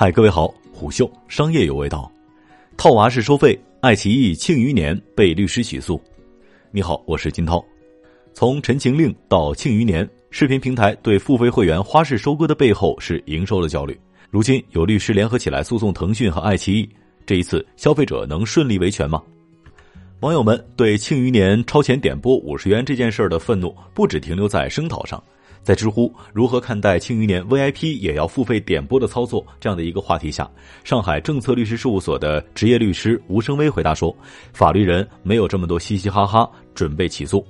嗨，各位好，虎嗅商业有味道，套娃式收费，爱奇艺庆余年被律师起诉。你好，我是金涛。从《陈情令》到《庆余年》，视频平台对付费会员花式收割的背后是营收的焦虑。如今有律师联合起来诉讼腾讯和爱奇艺，这一次消费者能顺利维权吗？网友们对《庆余年》超前点播五十元这件事儿的愤怒，不止停留在声讨上。在知乎如何看待《庆余年》VIP 也要付费点播的操作这样的一个话题下，上海政策律师事务所的职业律师吴声威回答说：“法律人没有这么多嘻嘻哈哈，准备起诉。”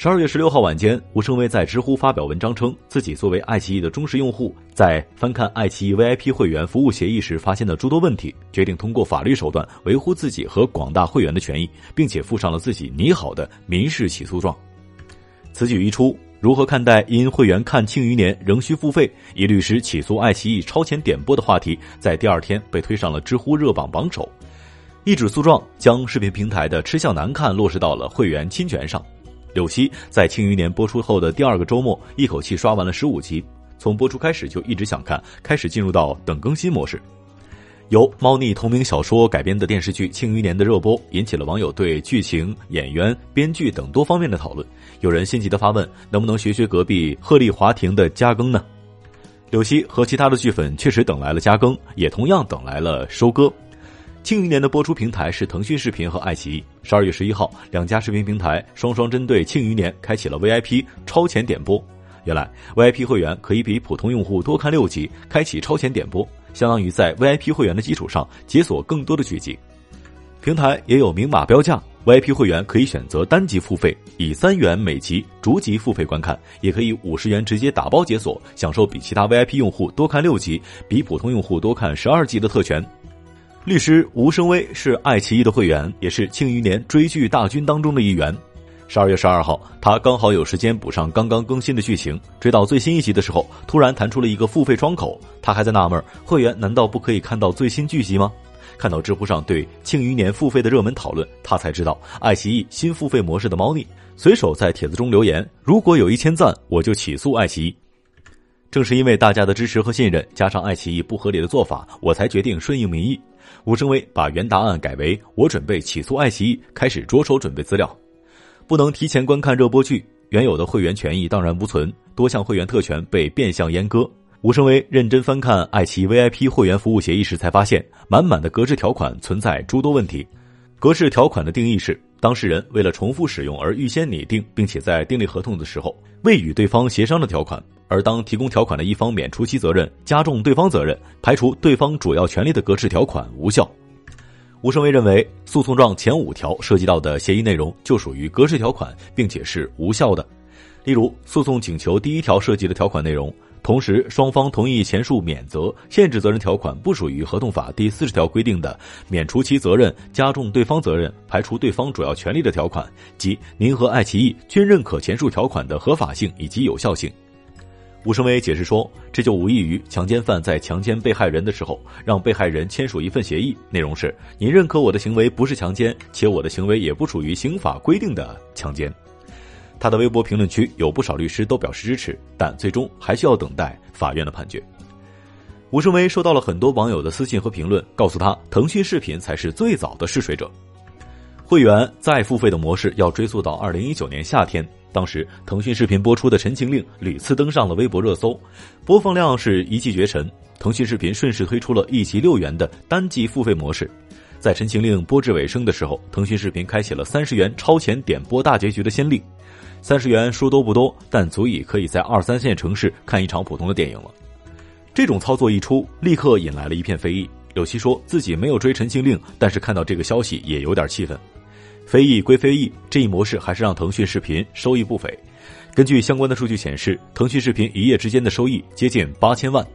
十二月十六号晚间，吴声威在知乎发表文章称，自己作为爱奇艺的忠实用户，在翻看爱奇艺 VIP 会员服务协议时发现的诸多问题，决定通过法律手段维护自己和广大会员的权益，并且附上了自己拟好的民事起诉状。此举一出。如何看待因会员看《庆余年》仍需付费，一律师起诉爱奇艺超前点播的话题，在第二天被推上了知乎热榜榜首。一纸诉状将视频平台的吃相难看落实到了会员侵权上。柳溪在《庆余年》播出后的第二个周末，一口气刷完了十五集，从播出开始就一直想看，开始进入到等更新模式。由猫腻同名小说改编的电视剧《庆余年》的热播，引起了网友对剧情、演员、编剧等多方面的讨论。有人心急的发问：能不能学学隔壁鹤唳华亭的加更呢？柳溪和其他的剧粉确实等来了加更，也同样等来了收割。《庆余年》的播出平台是腾讯视频和爱奇艺。十二月十一号，两家视频平台双双针对《庆余年》开启了 VIP 超前点播。原来，VIP 会员可以比普通用户多看六集，开启超前点播。相当于在 VIP 会员的基础上解锁更多的剧集，平台也有明码标价，VIP 会员可以选择单集付费，以三元每集逐集付费观看，也可以五十元直接打包解锁，享受比其他 VIP 用户多看六集，比普通用户多看十二集的特权。律师吴声威是爱奇艺的会员，也是庆余年追剧大军当中的一员。十二月十二号，他刚好有时间补上刚刚更新的剧情，追到最新一集的时候，突然弹出了一个付费窗口。他还在纳闷，会员难道不可以看到最新剧集吗？看到知乎上对《庆余年》付费的热门讨论，他才知道爱奇艺新付费模式的猫腻，随手在帖子中留言：“如果有一千赞，我就起诉爱奇艺。”正是因为大家的支持和信任，加上爱奇艺不合理的做法，我才决定顺应民意。吴声威把原答案改为：“我准备起诉爱奇艺，开始着手准备资料。”不能提前观看热播剧，原有的会员权益荡然无存，多项会员特权被变相阉割。吴声威认真翻看爱奇艺 VIP 会员服务协议时，才发现满满的格式条款存在诸多问题。格式条款的定义是，当事人为了重复使用而预先拟定，并且在订立合同的时候未与对方协商的条款；而当提供条款的一方免除其责任，加重对方责任，排除对方主要权利的格式条款无效。吴声威认为，诉讼状前五条涉及到的协议内容就属于格式条款，并且是无效的。例如，诉讼请求第一条涉及的条款内容，同时双方同意前述免责、限制责任条款不属于合同法第四十条规定的免除其责任、加重对方责任、排除对方主要权利的条款，即您和爱奇艺均认可前述条款的合法性以及有效性。吴声威解释说，这就无异于强奸犯在强奸被害人的时候，让被害人签署一份协议，内容是：你认可我的行为不是强奸，且我的行为也不属于刑法规定的强奸。他的微博评论区有不少律师都表示支持，但最终还需要等待法院的判决。吴声威收到了很多网友的私信和评论，告诉他，腾讯视频才是最早的试水者。会员再付费的模式要追溯到二零一九年夏天。当时，腾讯视频播出的《陈情令》屡次登上了微博热搜，播放量是一骑绝尘。腾讯视频顺势推出了一集六元的单季付费模式。在《陈情令》播至尾声的时候，腾讯视频开启了三十元超前点播大结局的先例。三十元说多不多，但足以可以在二三线城市看一场普通的电影了。这种操作一出，立刻引来了一片非议。柳溪说自己没有追《陈情令》，但是看到这个消息也有点气愤。非议归非议，这一模式还是让腾讯视频收益不菲。根据相关的数据显示，腾讯视频一夜之间的收益接近八千万。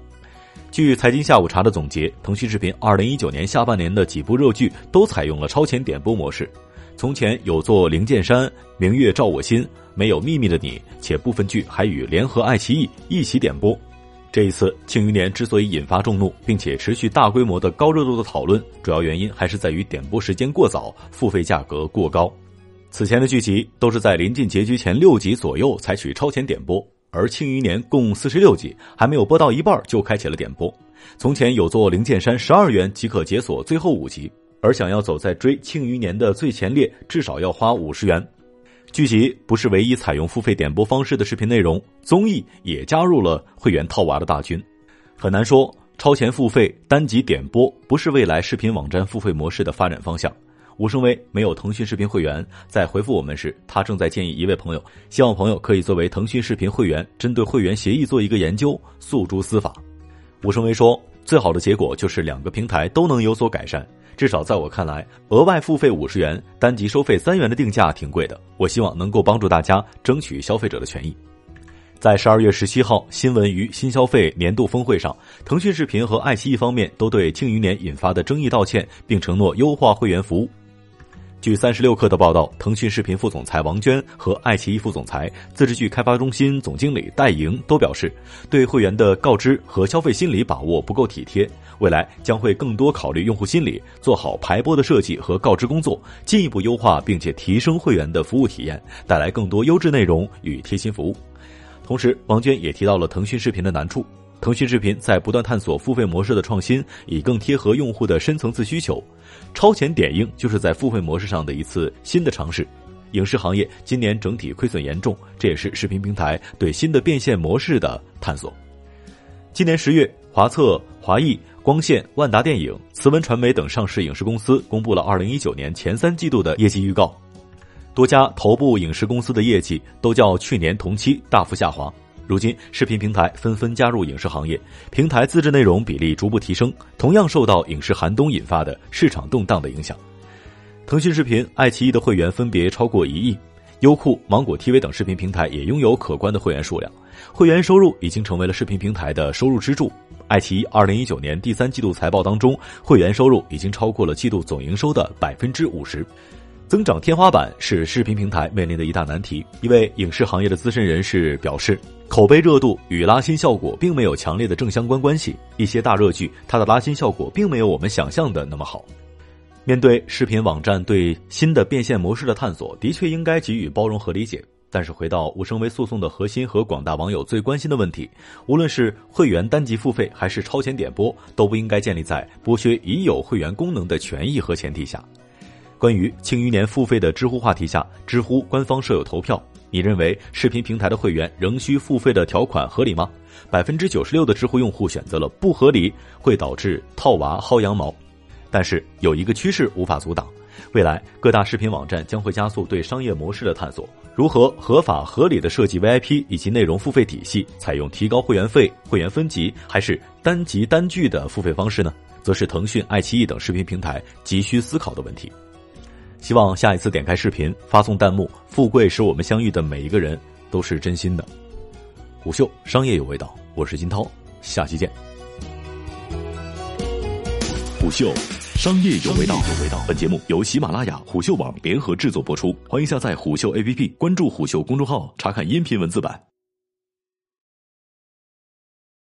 据财经下午茶的总结，腾讯视频二零一九年下半年的几部热剧都采用了超前点播模式。从前有做《灵剑山》《明月照我心》，没有秘密的你，且部分剧还与联合爱奇艺一起点播。这一次《庆余年》之所以引发众怒，并且持续大规模的高热度的讨论，主要原因还是在于点播时间过早，付费价格过高。此前的剧集都是在临近结局前六集左右采取超前点播，而《庆余年》共四十六集，还没有播到一半就开启了点播。从前有座灵剑山，十二元即可解锁最后五集，而想要走在追《庆余年》的最前列，至少要花五十元。剧集不是唯一采用付费点播方式的视频内容，综艺也加入了会员套娃的大军。很难说超前付费单集点播不是未来视频网站付费模式的发展方向。吴声威没有腾讯视频会员，在回复我们时，他正在建议一位朋友，希望朋友可以作为腾讯视频会员，针对会员协议做一个研究，诉诸司法。吴声威说：“最好的结果就是两个平台都能有所改善。至少在我看来，额外付费五十元，单集收费三元的定价挺贵的。我希望能够帮助大家争取消费者的权益。”在十二月十七号新闻与新消费年度峰会上，腾讯视频和爱奇艺方面都对庆余年引发的争议道歉，并承诺优化会员服务。据三十六氪的报道，腾讯视频副总裁王娟和爱奇艺副总裁、自制剧开发中心总经理戴莹都表示，对会员的告知和消费心理把握不够体贴，未来将会更多考虑用户心理，做好排播的设计和告知工作，进一步优化并且提升会员的服务体验，带来更多优质内容与贴心服务。同时，王娟也提到了腾讯视频的难处。腾讯视频在不断探索付费模式的创新，以更贴合用户的深层次需求。超前点映就是在付费模式上的一次新的尝试。影视行业今年整体亏损严重，这也是视频平台对新的变现模式的探索。今年十月，华策、华谊、光线、万达电影、慈文传媒等上市影视公司公布了二零一九年前三季度的业绩预告，多家头部影视公司的业绩都较去年同期大幅下滑。如今，视频平台纷纷加入影视行业，平台自制内容比例逐步提升，同样受到影视寒冬引发的市场动荡的影响。腾讯视频、爱奇艺的会员分别超过一亿，优酷、芒果 TV 等视频平台也拥有可观的会员数量，会员收入已经成为了视频平台的收入支柱。爱奇艺二零一九年第三季度财报当中，会员收入已经超过了季度总营收的百分之五十。增长天花板是视频平台面临的一大难题。一位影视行业的资深人士表示，口碑热度与拉新效果并没有强烈的正相关关系。一些大热剧，它的拉新效果并没有我们想象的那么好。面对视频网站对新的变现模式的探索，的确应该给予包容和理解。但是，回到无声微诉讼的核心和广大网友最关心的问题，无论是会员单集付费还是超前点播，都不应该建立在剥削已有会员功能的权益和前提下。关于庆余年付费的知乎话题下，知乎官方设有投票。你认为视频平台的会员仍需付费的条款合理吗？百分之九十六的知乎用户选择了不合理，会导致套娃薅羊毛。但是有一个趋势无法阻挡，未来各大视频网站将会加速对商业模式的探索。如何合法合理的设计 VIP 以及内容付费体系，采用提高会员费、会员分级还是单集单剧的付费方式呢？则是腾讯、爱奇艺等视频平台急需思考的问题。希望下一次点开视频发送弹幕“富贵使我们相遇”的每一个人都是真心的。虎嗅商业有味道，我是金涛，下期见。虎嗅商业有味道，有味道。本节目由喜马拉雅、虎嗅网联合制作播出，欢迎下载虎嗅 APP，关注虎嗅公众号，查看音频文字版。